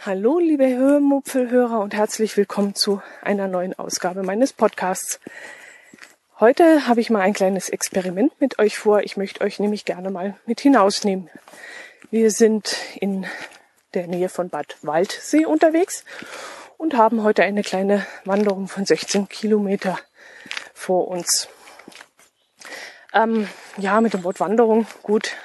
Hallo, liebe Hörmupfelhörer und herzlich willkommen zu einer neuen Ausgabe meines Podcasts. Heute habe ich mal ein kleines Experiment mit euch vor. Ich möchte euch nämlich gerne mal mit hinausnehmen. Wir sind in der Nähe von Bad Waldsee unterwegs und haben heute eine kleine Wanderung von 16 Kilometer vor uns. Ähm, ja, mit dem Wort Wanderung, gut,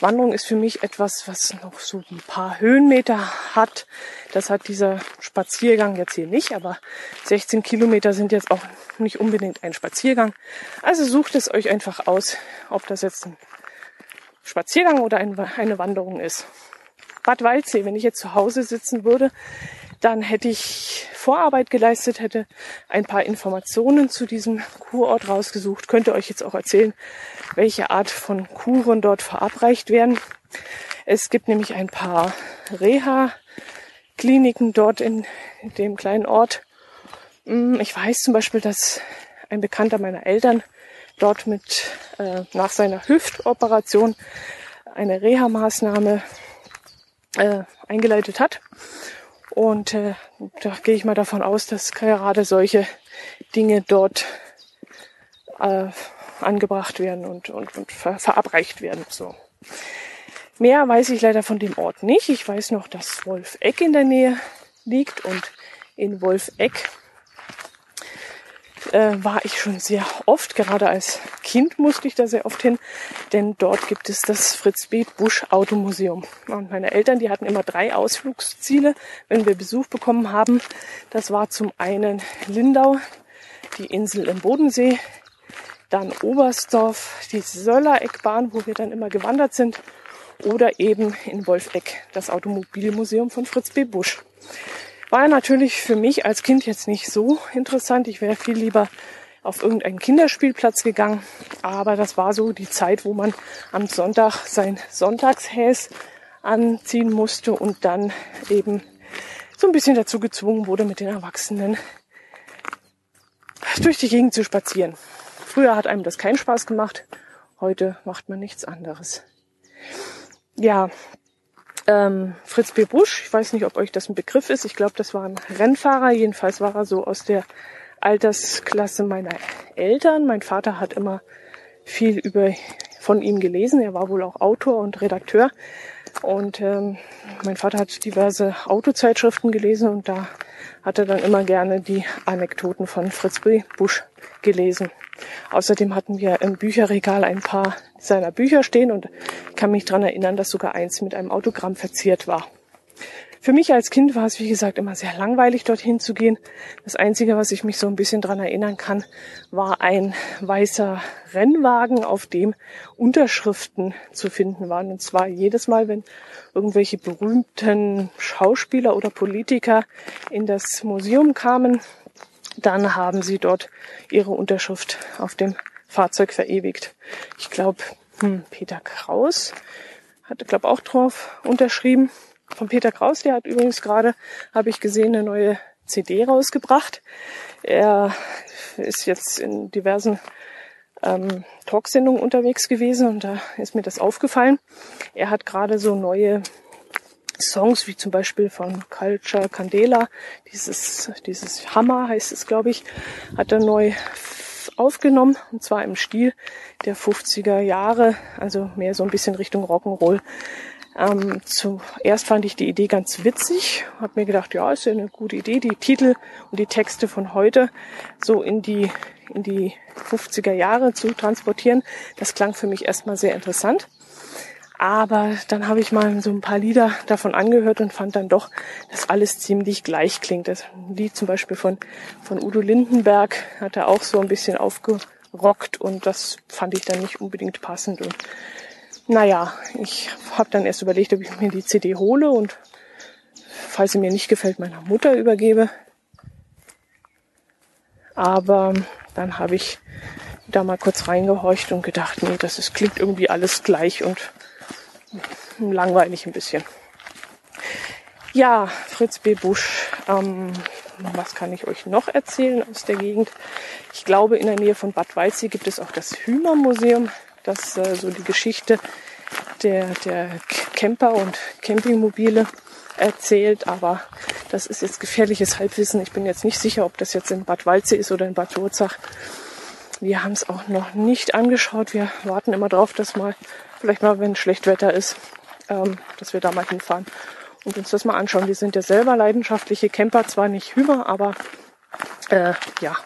Wanderung ist für mich etwas, was noch so ein paar Höhenmeter hat. Das hat dieser Spaziergang jetzt hier nicht, aber 16 Kilometer sind jetzt auch nicht unbedingt ein Spaziergang. Also sucht es euch einfach aus, ob das jetzt ein Spaziergang oder eine Wanderung ist. Bad Waldsee, wenn ich jetzt zu Hause sitzen würde, dann hätte ich Vorarbeit geleistet, hätte ein paar Informationen zu diesem Kurort rausgesucht, könnte euch jetzt auch erzählen, welche Art von Kuren dort verabreicht werden. Es gibt nämlich ein paar Reha-Kliniken dort in dem kleinen Ort. Hm, ich weiß zum Beispiel, dass ein Bekannter meiner Eltern dort mit äh, nach seiner Hüftoperation eine Reha-Maßnahme äh, eingeleitet hat. Und äh, da gehe ich mal davon aus, dass gerade solche Dinge dort äh, angebracht werden und, und, und ver verabreicht werden. So. Mehr weiß ich leider von dem Ort nicht. Ich weiß noch, dass Wolfegg in der Nähe liegt und in Wolfegg äh, war ich schon sehr oft. Gerade als Kind musste ich da sehr oft hin, denn dort gibt es das Fritz B. Busch Automuseum. Und meine Eltern, die hatten immer drei Ausflugsziele, wenn wir Besuch bekommen haben. Das war zum einen Lindau, die Insel im Bodensee, dann Oberstdorf, die Söller-Eckbahn, wo wir dann immer gewandert sind, oder eben in Wolfegg, das Automobilmuseum von Fritz B. Busch. War natürlich für mich als Kind jetzt nicht so interessant. Ich wäre viel lieber auf irgendeinen Kinderspielplatz gegangen. Aber das war so die Zeit, wo man am Sonntag sein Sonntagshäs anziehen musste und dann eben so ein bisschen dazu gezwungen wurde, mit den Erwachsenen durch die Gegend zu spazieren. Früher hat einem das keinen Spaß gemacht. Heute macht man nichts anderes. Ja, ähm, Fritz B. Busch, ich weiß nicht, ob euch das ein Begriff ist. Ich glaube, das war ein Rennfahrer. Jedenfalls war er so aus der Altersklasse meiner Eltern. Mein Vater hat immer viel über von ihm gelesen. Er war wohl auch Autor und Redakteur. Und ähm, mein Vater hat diverse Autozeitschriften gelesen und da hat er dann immer gerne die Anekdoten von Fritz B. Busch gelesen. Außerdem hatten wir im Bücherregal ein paar seiner Bücher stehen und kann mich dran erinnern, dass sogar eins mit einem Autogramm verziert war. Für mich als Kind war es, wie gesagt, immer sehr langweilig, dorthin zu gehen. Das Einzige, was ich mich so ein bisschen dran erinnern kann, war ein weißer Rennwagen, auf dem Unterschriften zu finden waren. Und zwar jedes Mal, wenn irgendwelche berühmten Schauspieler oder Politiker in das Museum kamen, dann haben sie dort ihre Unterschrift auf dem Fahrzeug verewigt. Ich glaube, hm, Peter Kraus hatte, glaube auch drauf unterschrieben. Von Peter Kraus, der hat übrigens gerade, habe ich gesehen, eine neue CD rausgebracht. Er ist jetzt in diversen ähm, Talksendungen unterwegs gewesen und da ist mir das aufgefallen. Er hat gerade so neue Songs wie zum Beispiel von Culture Candela, dieses, dieses Hammer heißt es, glaube ich, hat er neu aufgenommen und zwar im Stil der 50er Jahre, also mehr so ein bisschen Richtung Rock'n'Roll. Ähm, zuerst fand ich die Idee ganz witzig, habe mir gedacht, ja, ist ja eine gute Idee, die Titel und die Texte von heute so in die in die 50er Jahre zu transportieren. Das klang für mich erstmal sehr interessant. Aber dann habe ich mal so ein paar Lieder davon angehört und fand dann doch, dass alles ziemlich gleich klingt. Das Lied zum Beispiel von, von Udo Lindenberg hat er auch so ein bisschen aufgerockt und das fand ich dann nicht unbedingt passend. Und naja, ich habe dann erst überlegt, ob ich mir die CD hole und falls sie mir nicht gefällt, meiner Mutter übergebe. Aber dann habe ich da mal kurz reingehorcht und gedacht, nee, das ist, klingt irgendwie alles gleich und langweilig ein bisschen. Ja, Fritz B. Busch. Ähm, was kann ich euch noch erzählen aus der Gegend? Ich glaube, in der Nähe von Bad Waldsee gibt es auch das Hümer Museum, das äh, so die Geschichte der, der Camper und Campingmobile erzählt, aber das ist jetzt gefährliches Halbwissen. Ich bin jetzt nicht sicher, ob das jetzt in Bad Waldsee ist oder in Bad Wurzach. Wir haben es auch noch nicht angeschaut. Wir warten immer drauf, dass mal, vielleicht mal, wenn schlecht Wetter ist, ähm, dass wir da mal hinfahren und uns das mal anschauen. Wir sind ja selber leidenschaftliche Camper, zwar nicht Hümer, aber äh, ja,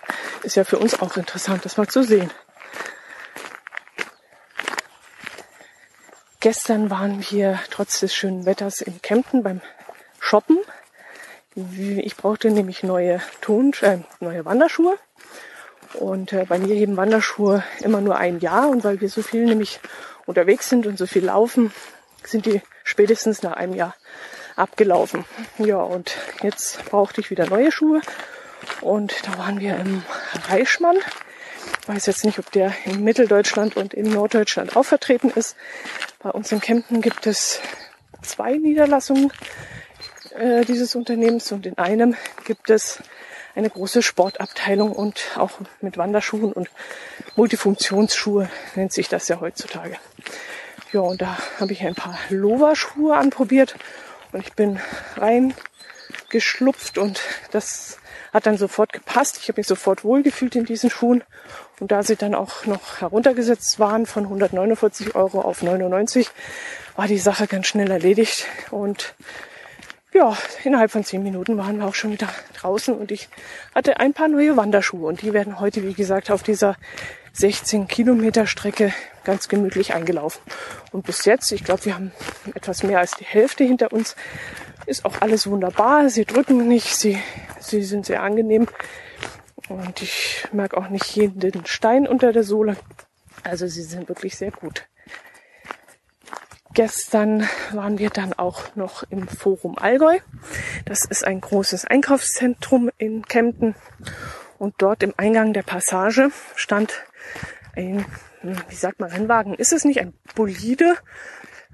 ist ja für uns auch interessant, das mal zu sehen. Gestern waren wir trotz des schönen Wetters in Kempten beim Shoppen. Ich brauchte nämlich neue Ton, äh, neue Wanderschuhe. Und äh, bei mir heben Wanderschuhe immer nur ein Jahr. Und weil wir so viel nämlich unterwegs sind und so viel laufen, sind die spätestens nach einem Jahr abgelaufen. Ja, und jetzt brauchte ich wieder neue Schuhe. Und da waren wir im Reichmann. Ich weiß jetzt nicht, ob der in Mitteldeutschland und in Norddeutschland auch vertreten ist. Bei uns in Kempten gibt es zwei Niederlassungen äh, dieses Unternehmens und in einem gibt es eine große Sportabteilung und auch mit Wanderschuhen und Multifunktionsschuhe nennt sich das ja heutzutage. Ja, und da habe ich ein paar Lova-Schuhe anprobiert und ich bin reingeschlupft und das hat dann sofort gepasst. Ich habe mich sofort wohlgefühlt in diesen Schuhen. Und da sie dann auch noch heruntergesetzt waren von 149 Euro auf 99, war die Sache ganz schnell erledigt. Und ja, innerhalb von zehn Minuten waren wir auch schon wieder draußen und ich hatte ein paar neue Wanderschuhe und die werden heute, wie gesagt, auf dieser 16 Kilometer Strecke ganz gemütlich eingelaufen. Und bis jetzt, ich glaube, wir haben etwas mehr als die Hälfte hinter uns, ist auch alles wunderbar. Sie drücken nicht, sie, sie sind sehr angenehm. Und ich merke auch nicht jeden Stein unter der Sohle. Also sie sind wirklich sehr gut. Gestern waren wir dann auch noch im Forum Allgäu. Das ist ein großes Einkaufszentrum in Kempten. Und dort im Eingang der Passage stand ein, wie sagt man, Rennwagen ist es nicht, ein Bolide,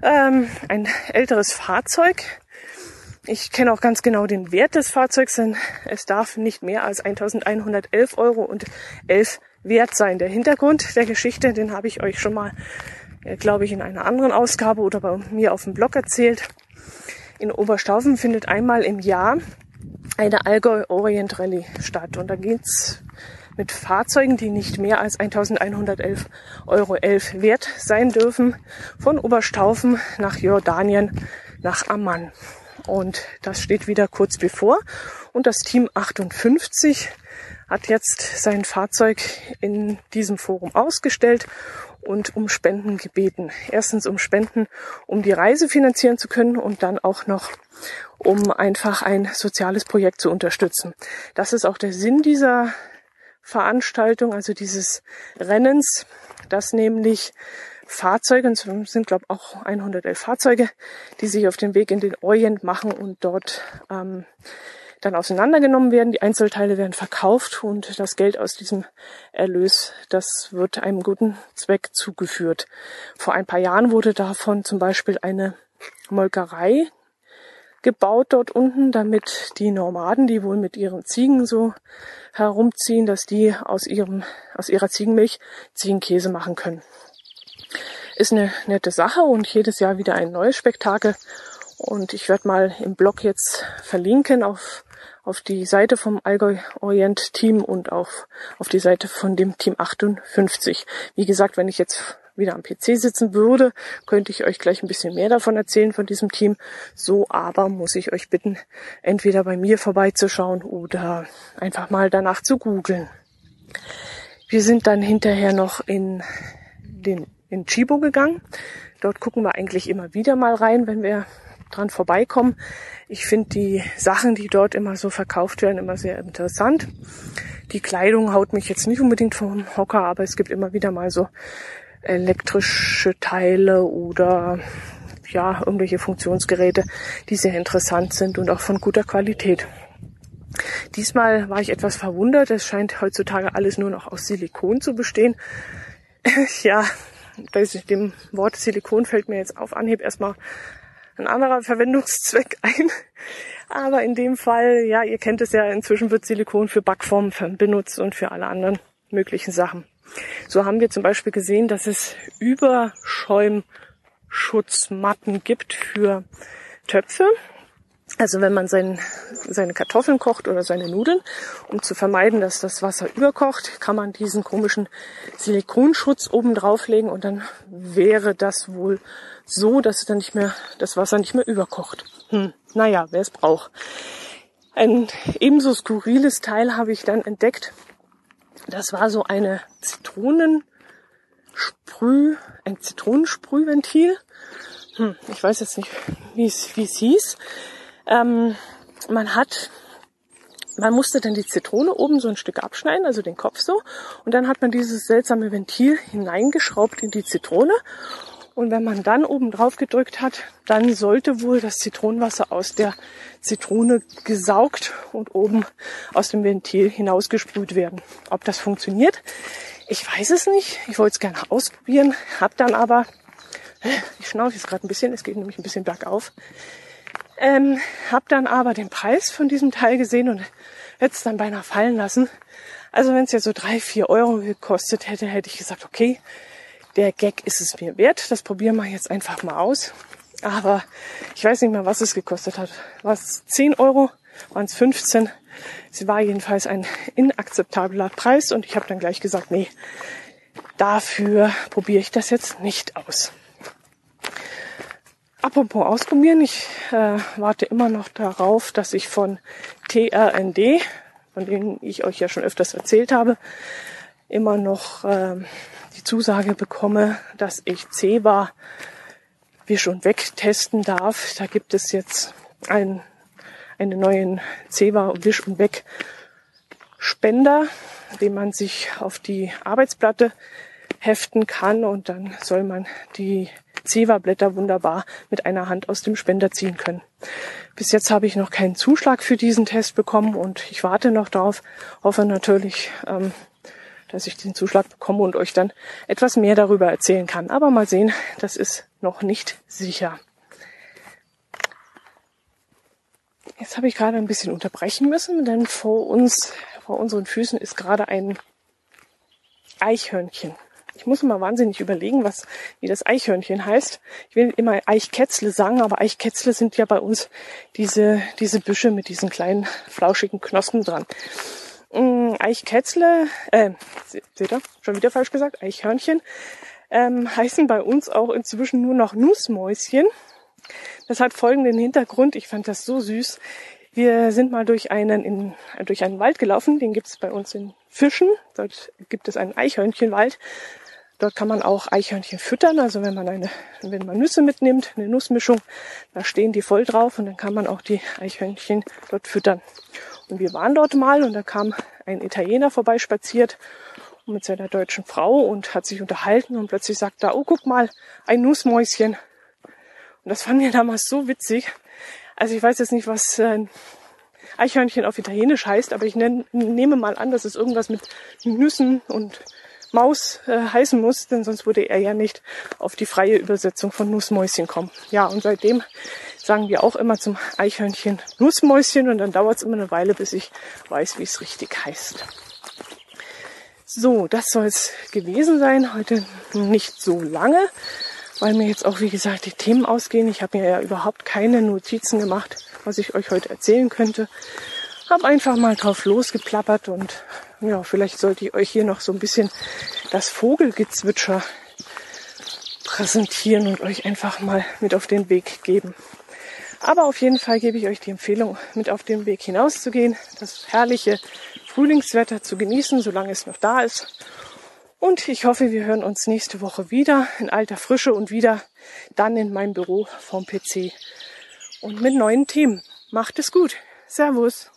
ähm, ein älteres Fahrzeug. Ich kenne auch ganz genau den Wert des Fahrzeugs, denn es darf nicht mehr als 1111 Euro und 11 wert sein. Der Hintergrund der Geschichte, den habe ich euch schon mal, äh, glaube ich, in einer anderen Ausgabe oder bei mir auf dem Blog erzählt. In Oberstaufen findet einmal im Jahr eine Allgäu Orient Rallye statt und da geht's mit Fahrzeugen, die nicht mehr als 1111 Euro 11 wert sein dürfen, von Oberstaufen nach Jordanien nach Amman. Und das steht wieder kurz bevor. Und das Team 58 hat jetzt sein Fahrzeug in diesem Forum ausgestellt und um Spenden gebeten. Erstens um Spenden, um die Reise finanzieren zu können und dann auch noch, um einfach ein soziales Projekt zu unterstützen. Das ist auch der Sinn dieser Veranstaltung, also dieses Rennens, dass nämlich Fahrzeuge, und es sind glaube auch 111 Fahrzeuge, die sich auf den Weg in den Orient machen und dort ähm, dann auseinandergenommen werden. Die Einzelteile werden verkauft und das Geld aus diesem Erlös, das wird einem guten Zweck zugeführt. Vor ein paar Jahren wurde davon zum Beispiel eine Molkerei gebaut dort unten, damit die Nomaden, die wohl mit ihren Ziegen so herumziehen, dass die aus ihrem, aus ihrer Ziegenmilch Ziegenkäse machen können. Ist eine nette Sache und jedes Jahr wieder ein neues Spektakel. Und ich werde mal im Blog jetzt verlinken auf, auf die Seite vom Allgäu Orient Team und auch auf die Seite von dem Team 58. Wie gesagt, wenn ich jetzt wieder am PC sitzen würde, könnte ich euch gleich ein bisschen mehr davon erzählen von diesem Team. So aber muss ich euch bitten, entweder bei mir vorbeizuschauen oder einfach mal danach zu googeln. Wir sind dann hinterher noch in den in Chibo gegangen. Dort gucken wir eigentlich immer wieder mal rein, wenn wir dran vorbeikommen. Ich finde die Sachen, die dort immer so verkauft werden, immer sehr interessant. Die Kleidung haut mich jetzt nicht unbedingt vom Hocker, aber es gibt immer wieder mal so elektrische Teile oder ja, irgendwelche Funktionsgeräte, die sehr interessant sind und auch von guter Qualität. Diesmal war ich etwas verwundert. Es scheint heutzutage alles nur noch aus Silikon zu bestehen. ja, bei dem Wort Silikon fällt mir jetzt auf Anhieb erstmal ein anderer Verwendungszweck ein. Aber in dem Fall, ja, ihr kennt es ja, inzwischen wird Silikon für Backformen benutzt und für alle anderen möglichen Sachen. So haben wir zum Beispiel gesehen, dass es Überschäumschutzmatten gibt für Töpfe. Also wenn man sein, seine Kartoffeln kocht oder seine Nudeln, um zu vermeiden, dass das Wasser überkocht, kann man diesen komischen Silikonschutz oben drauflegen und dann wäre das wohl so, dass dann nicht mehr, das Wasser nicht mehr überkocht. Hm, naja, wer es braucht. Ein ebenso skurriles Teil habe ich dann entdeckt. Das war so eine Zitronensprüh, ein Zitronensprühventil. Hm, ich weiß jetzt nicht, wie es, wie es hieß. Ähm, man hat, man musste dann die Zitrone oben so ein Stück abschneiden, also den Kopf so. Und dann hat man dieses seltsame Ventil hineingeschraubt in die Zitrone. Und wenn man dann oben drauf gedrückt hat, dann sollte wohl das Zitronenwasser aus der Zitrone gesaugt und oben aus dem Ventil hinausgesprüht werden. Ob das funktioniert, ich weiß es nicht. Ich wollte es gerne ausprobieren, habe dann aber, ich schnaufe jetzt gerade ein bisschen, es geht nämlich ein bisschen bergauf, ähm, hab dann aber den Preis von diesem Teil gesehen und hätte es dann beinahe fallen lassen. Also wenn es ja so drei, vier Euro gekostet hätte, hätte ich gesagt, okay, der Gag ist es mir wert. Das probieren wir jetzt einfach mal aus. Aber ich weiß nicht mehr, was es gekostet hat. War es 10 Euro? Waren es 15? Es war jedenfalls ein inakzeptabler Preis und ich habe dann gleich gesagt, nee, dafür probiere ich das jetzt nicht aus. Apropos ausprobieren, ich äh, warte immer noch darauf, dass ich von TRND, von denen ich euch ja schon öfters erzählt habe, immer noch äh, die Zusage bekomme, dass ich CEBA Wisch und Weg testen darf. Da gibt es jetzt einen, einen neuen CEBA Wisch und Weg Spender, den man sich auf die Arbeitsplatte heften kann und dann soll man die Zewa-Blätter wunderbar mit einer Hand aus dem Spender ziehen können. Bis jetzt habe ich noch keinen Zuschlag für diesen Test bekommen und ich warte noch darauf, hoffe natürlich, ähm, dass ich den Zuschlag bekomme und euch dann etwas mehr darüber erzählen kann. Aber mal sehen, das ist noch nicht sicher. Jetzt habe ich gerade ein bisschen unterbrechen müssen, denn vor uns, vor unseren Füßen ist gerade ein Eichhörnchen ich muss mal wahnsinnig überlegen, was, wie das Eichhörnchen heißt. Ich will immer Eichkätzle sagen, aber Eichkätzle sind ja bei uns diese, diese Büsche mit diesen kleinen flauschigen Knospen dran. Mm, Eichkätzle, äh, seht ihr, schon wieder falsch gesagt, Eichhörnchen, ähm, heißen bei uns auch inzwischen nur noch Nussmäuschen. Das hat folgenden Hintergrund, ich fand das so süß. Wir sind mal durch einen, in, durch einen Wald gelaufen, den gibt es bei uns in Fischen. Dort gibt es einen Eichhörnchenwald. Dort kann man auch Eichhörnchen füttern. Also wenn man eine, wenn man Nüsse mitnimmt, eine Nussmischung, da stehen die voll drauf und dann kann man auch die Eichhörnchen dort füttern. Und wir waren dort mal und da kam ein Italiener vorbeispaziert mit seiner deutschen Frau und hat sich unterhalten und plötzlich sagt er, oh guck mal, ein Nussmäuschen. Und das fand wir damals so witzig. Also ich weiß jetzt nicht, was äh, Eichhörnchen auf Italienisch heißt, aber ich nehme mal an, dass es irgendwas mit Nüssen und Maus äh, heißen muss, denn sonst würde er ja nicht auf die freie Übersetzung von Nussmäuschen kommen. Ja, und seitdem sagen wir auch immer zum Eichhörnchen Nussmäuschen und dann dauert es immer eine Weile, bis ich weiß, wie es richtig heißt. So, das soll es gewesen sein. Heute nicht so lange, weil mir jetzt auch, wie gesagt, die Themen ausgehen. Ich habe mir ja überhaupt keine Notizen gemacht, was ich euch heute erzählen könnte. Hab einfach mal drauf losgeplappert und ja, vielleicht sollte ich euch hier noch so ein bisschen das Vogelgezwitscher präsentieren und euch einfach mal mit auf den Weg geben. Aber auf jeden Fall gebe ich euch die Empfehlung, mit auf den Weg hinauszugehen, das herrliche Frühlingswetter zu genießen, solange es noch da ist. Und ich hoffe, wir hören uns nächste Woche wieder in alter Frische und wieder dann in meinem Büro vom PC und mit neuen Themen. Macht es gut. Servus.